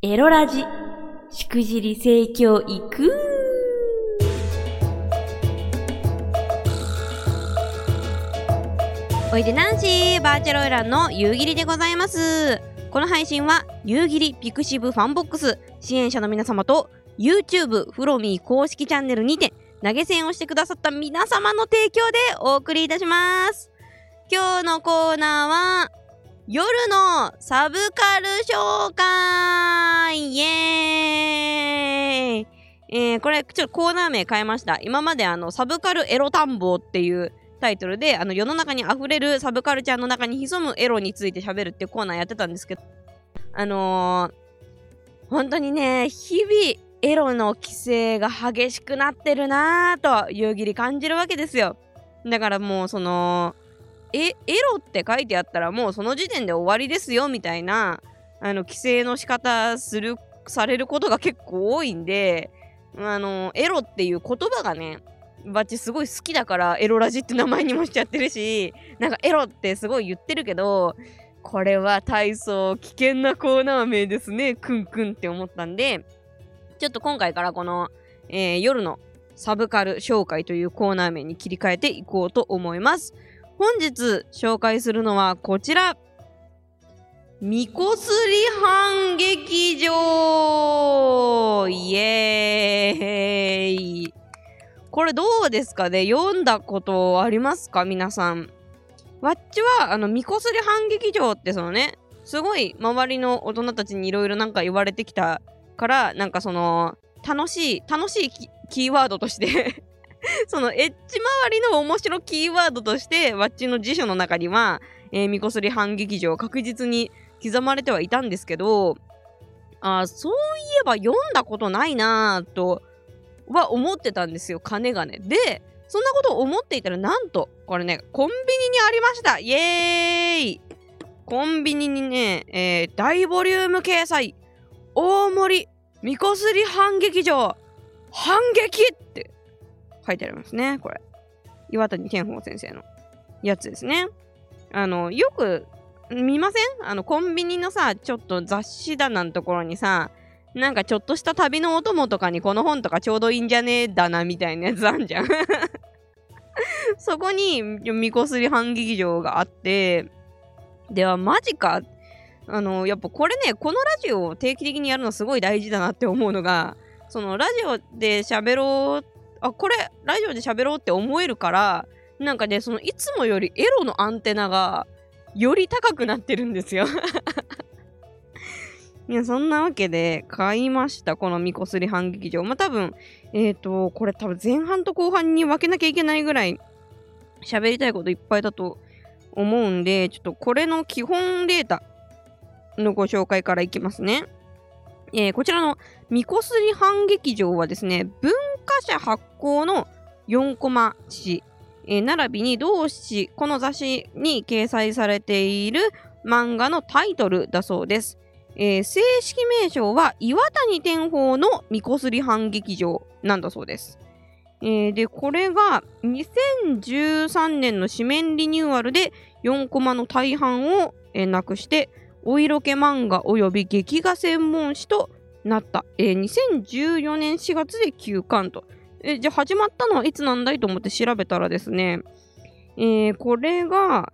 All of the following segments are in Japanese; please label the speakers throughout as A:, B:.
A: エロラジ、しくじり盛況いく
B: おいでナンシーバーチャルオイランの夕霧でございます。この配信は夕霧ピクシブファンボックス支援者の皆様と YouTube フロミー公式チャンネルにて投げ銭をしてくださった皆様の提供でお送りいたします。今日のコーナーは夜のサブカル紹介！イエーイ！えー、これちょっとコーナー名変えました。今まであのサブカルエロ探訪っていうタイトルであの世の中にあふれるサブカルチャーの中に潜むエロについて喋るっていうコーナーやってたんですけどあのー、本当にね日々エロの規制が激しくなってるなぁと夕霧感じるわけですよ。だからもうそのえエロって書いてあったらもうその時点で終わりですよみたいなあの規制の仕方するされることが結構多いんであのエロっていう言葉がねバッチすごい好きだからエロラジって名前にもしちゃってるしなんかエロってすごい言ってるけどこれは体操危険なコーナー名ですねくんくんって思ったんでちょっと今回からこの、えー、夜のサブカル紹介というコーナー名に切り替えていこうと思います。本日紹介するのはこちら。みこすり反劇場。イエーイ。これどうですかね？読んだことありますか？皆さん。わっちは、あの、みこすり反撃場ってそのね、すごい周りの大人たちにいろいろなんか言われてきたから、なんかその、楽しい、楽しいキーワードとして そのエッジ周りの面白キーワードとして、わっちの辞書の中には、えー、みこすり反撃場確実に刻まれてはいたんですけど、あそういえば読んだことないなぁとは思ってたんですよ、金がね。で、そんなことを思っていたら、なんと、これね、コンビニにありました。イエーイ。コンビニにね、えー、大ボリューム掲載。大盛りみこすり反撃場反撃って。書いてありますね、これ。岩谷健宝先生のやつですね。あの、よく見ません？あの、コンビニのさ、ちょっと雑誌棚のところにさ、なんかちょっとした旅のお供とかにこの本とかちょうどいいんじゃねえだなみたいなやつあんじゃん そこにみこすり反撃場があってではマジかあのやっぱこれねこのラジオを定期的にやるのすごい大事だなって思うのがそのラジオで喋ろうあこれラジオで喋ろうって思えるからなんかねそのいつもよりエロのアンテナがより高くなってるんですよ いや、そんなわけで買いました。このみこすり反撃場。まあ、多分、えっ、ー、と、これ多分前半と後半に分けなきゃいけないぐらい喋りたいこといっぱいだと思うんで、ちょっとこれの基本データのご紹介からいきますね。えー、こちらのみこすり反撃場はですね、文社発行の4コマ誌、えー、並びに同誌、この雑誌に掲載されている漫画のタイトルだそうです。えー、正式名称は岩谷天宝のみこすり反撃場なんだそうです。えー、で、これが2013年の紙面リニューアルで4コマの大半を、えー、なくして、お色気漫画及び劇画専門誌となった。えー、2014年4月で休刊と。えー、じゃあ始まったのはいつなんだいと思って調べたらですね、えー、これが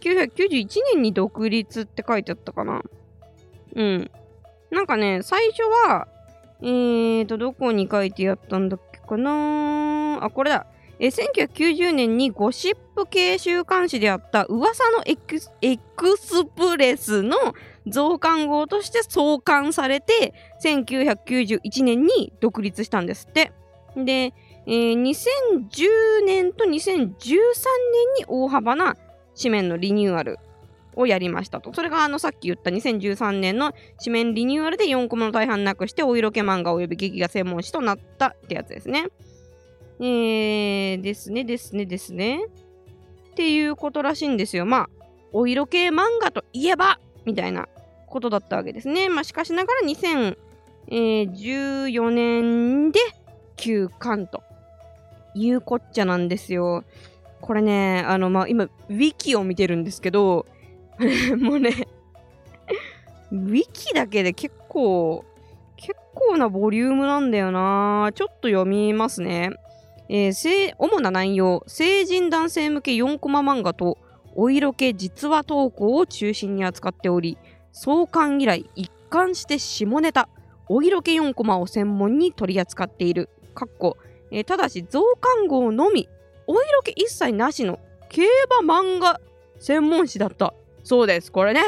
B: 1991年に独立って書いてあったかな。うん。なんかね、最初は、えーと、どこに書いてやったんだっけかなあ、これだ。え1990年にゴシップ系週刊誌であった噂のエクスエクスプレスの増刊号として創刊されて1991年に独立したんですって。で、えー、2010年と2013年に大幅な紙面のリニューアルをやりましたと。それがあのさっき言った2013年の紙面リニューアルで4コマの大半なくしてお色気漫画及び劇画専門誌となったってやつですね。えー、ですね、ですね、ですね。っていうことらしいんですよ。まあ、お色気漫画といえばみたいなことだったわけですね。まあ、しかしながら2014年で休刊というこっちゃなんですよ。これね、あの、まあ、今、ウィキを見てるんですけど、もうねウィキだけで結構、結構なボリュームなんだよな。ちょっと読みますね。えー、主な内容、成人男性向け4コマ漫画と、お色気実話投稿を中心に扱っており、創刊以来一貫して下ネタ、お色気4コマを専門に取り扱っている。かっこ、えー、ただし増刊号のみ、お色気一切なしの競馬漫画専門誌だった。そうです、これね。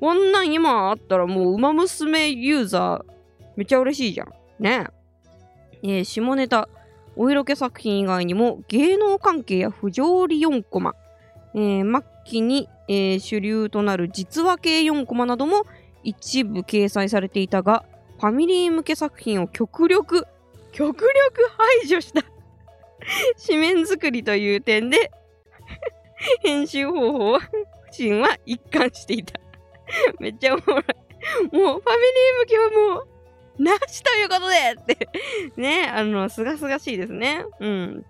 B: こんなん今あったらもう、ウマ娘ユーザー、めっちゃ嬉しいじゃん。ねえ。えー、下ネタ、お色気作品以外にも、芸能関係や不条理4コマ、えー、末期に、えー、主流となる実話系4コマなども一部掲載されていたが、ファミリー向け作品を極力、極力排除した紙面作りという点で編集方法は、不審は一貫していためっちゃおもろい。もう、ファミリー向けはもう、なしということでって ね、あの、すがすがしいですね。うん。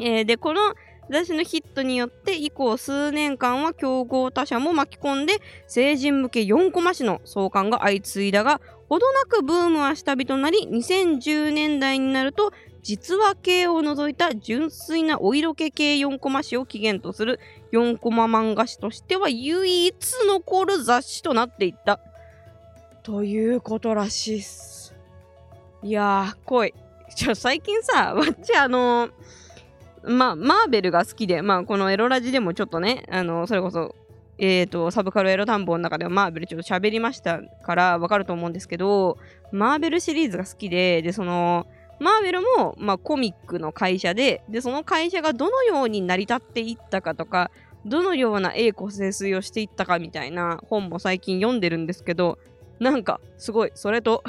B: えー、で、この雑誌のヒットによって以降数年間は競合他社も巻き込んで成人向け4コマ誌の創刊が相次いだがほどなくブームは下火となり2010年代になると実話系を除いた純粋なお色気系4コマ誌を起源とする4コマ漫画誌としては唯一残る雑誌となっていった。ということらしいっす。いやー、来い。じゃ最近さ、わっちあのー、まあ、マーベルが好きで、まあ、このエロラジでもちょっとね、あの、それこそ、えっ、ー、と、サブカルエロ探訪の中ではマーベルちょっと喋りましたからわかると思うんですけど、マーベルシリーズが好きで、で、その、マーベルも、まあ、コミックの会社で、で、その会社がどのように成り立っていったかとか、どのような栄枯盛衰をしていったかみたいな本も最近読んでるんですけど、なんか、すごい、それと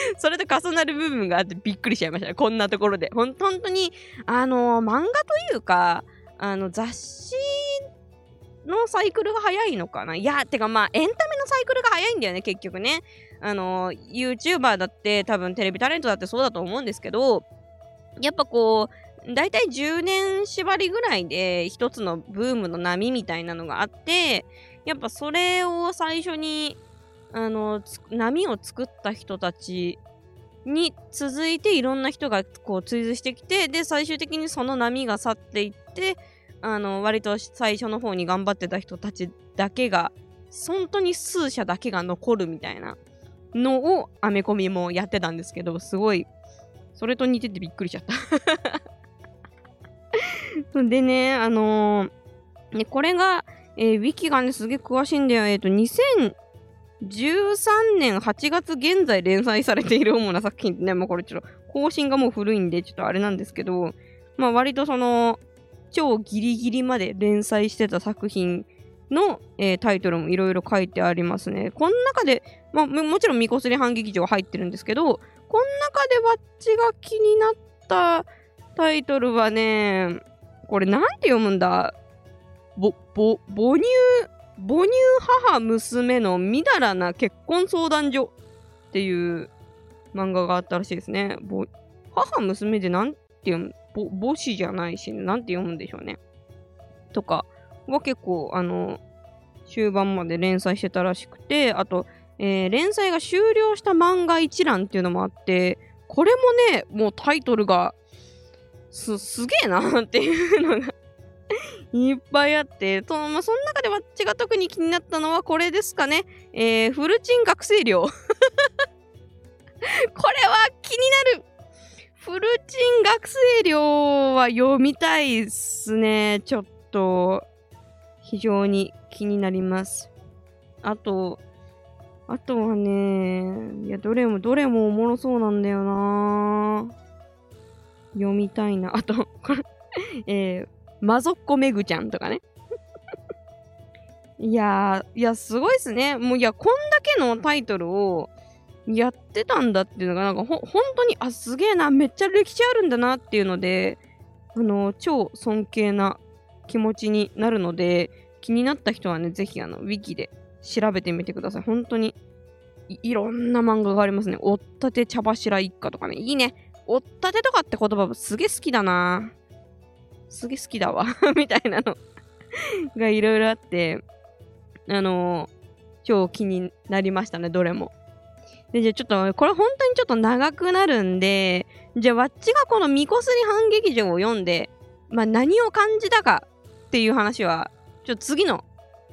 B: それと重なる部分があってびっくりしちゃいました。こんなところで。ほん、本当に、あの、漫画というか、あの、雑誌のサイクルが早いのかないや、てかまあ、エンタメのサイクルが早いんだよね、結局ね。あの、YouTuber だって多分テレビタレントだってそうだと思うんですけど、やっぱこう、大体10年縛りぐらいで一つのブームの波みたいなのがあって、やっぱそれを最初にあの波を作った人たちに続いていろんな人がこう追随してきてで最終的にその波が去っていってあの割と最初の方に頑張ってた人たちだけが本当に数社だけが残るみたいなのをアメコミもやってたんですけどすごいそれと似ててびっくりしちゃった。でねあのー、ねこれが、えー、ウィキがねすげえ詳しいんだよ。えっ、ー、と2000 13年8月現在連載されている 主な作品ね、もうこれちょっと更新がもう古いんでちょっとあれなんですけど、まあ割とその超ギリギリまで連載してた作品の、えー、タイトルもいろいろ書いてありますね。この中で、まあもちろんみこすり反撃場入ってるんですけど、この中でわっちが気になったタイトルはね、これなんて読むんだ？ぼ、ぼ、母乳母乳母娘のみだらな結婚相談所っていう漫画があったらしいですね。母娘でなんて読む母子じゃないし、なんて読むんでしょうね。とかは結構、あの、終盤まで連載してたらしくて、あと、えー、連載が終了した漫画一覧っていうのもあって、これもね、もうタイトルがす、すげえなっていうのがいっぱいあって、とまあ、その中で私が特に気になったのはこれですかね。えー、フルチン学生寮。これは気になる。フルチン学生寮は読みたいっすね。ちょっと、非常に気になります。あと、あとはね、いや、どれも、どれもおもろそうなんだよな読みたいな。あと、これ、えー、マゾッコメグちゃんとかね。いやー、いや、すごいっすね。もう、いや、こんだけのタイトルをやってたんだっていうのが、なんかほ、本当に、あ、すげえな、めっちゃ歴史あるんだなっていうので、あの、超尊敬な気持ちになるので、気になった人はね、ぜひ、あの、ウィキで調べてみてください。本当にい、いろんな漫画がありますね。おったて茶柱一家とかね。いいね。おったてとかって言葉もすげえ好きだなすげえ好きだわ みたいなのがいろいろあって、あのー、超気になりましたね、どれも。で、じゃあちょっと、これ本当にちょっと長くなるんで、じゃあわっちがこのミコスリ反劇場を読んで、まあ何を感じたかっていう話は、ちょっと次の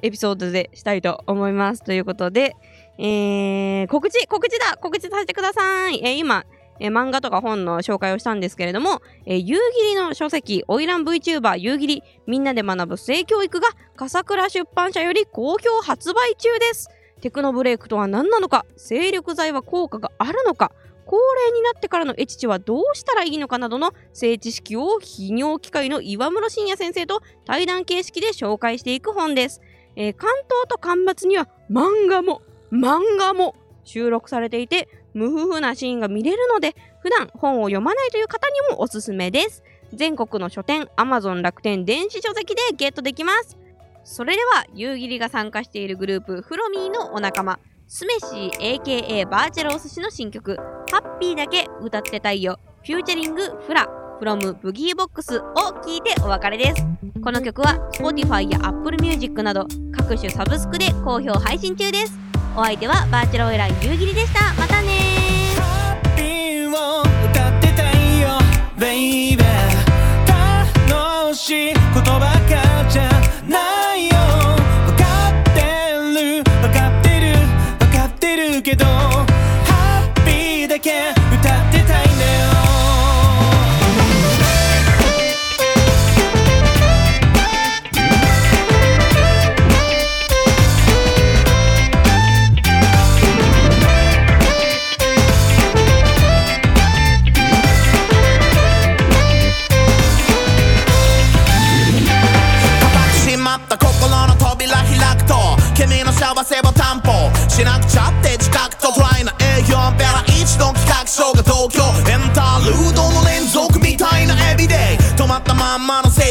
B: エピソードでしたいと思います。ということで、えー、告知、告知だ告知させてください。えー、今、え、漫画とか本の紹介をしたんですけれども、え、夕霧の書籍、オイラン VTuber 夕霧、みんなで学ぶ性教育が、笠倉出版社より好評発売中です。テクノブレイクとは何なのか、精力剤は効果があるのか、高齢になってからのエチチはどうしたらいいのかなどの性知識を泌尿機械の岩室信也先生と対談形式で紹介していく本です。えー、関東と干ばつには漫画も漫画も収録されていて無夫婦なシーンが見れるので普段本を読まないという方にもおすすめです。全国の書店 Amazon 楽天電子書籍でゲットできます。それでは夕霧が参加しているグループフロミーのお仲間スメシー AKA バーチャルお寿司の新曲ハッピーだけ歌ってたいよフューチャリングフラ from ブギーボックスを聴いてお別れです。この曲は Spotify や Apple Music など各種サブスクで好評配信中です。お相手はバーチャルオイラー夕霧でした。またね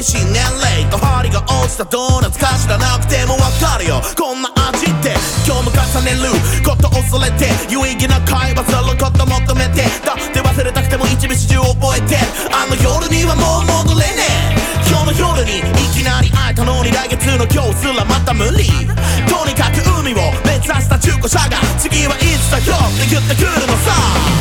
B: 精神年齢。と針が落ちたドーナツか知らなくてもわかるよ。こんな味って。今日も重ねること恐れて。有意義な会話すること求めて。だって忘れたくても一日中覚えて。あの夜にはもう戻れねえ。今日の夜にいきなり会えたのに来月の今日すらまた無理。とにかく海を目指した中古車が次はいつだよ。って言ってくるのさ。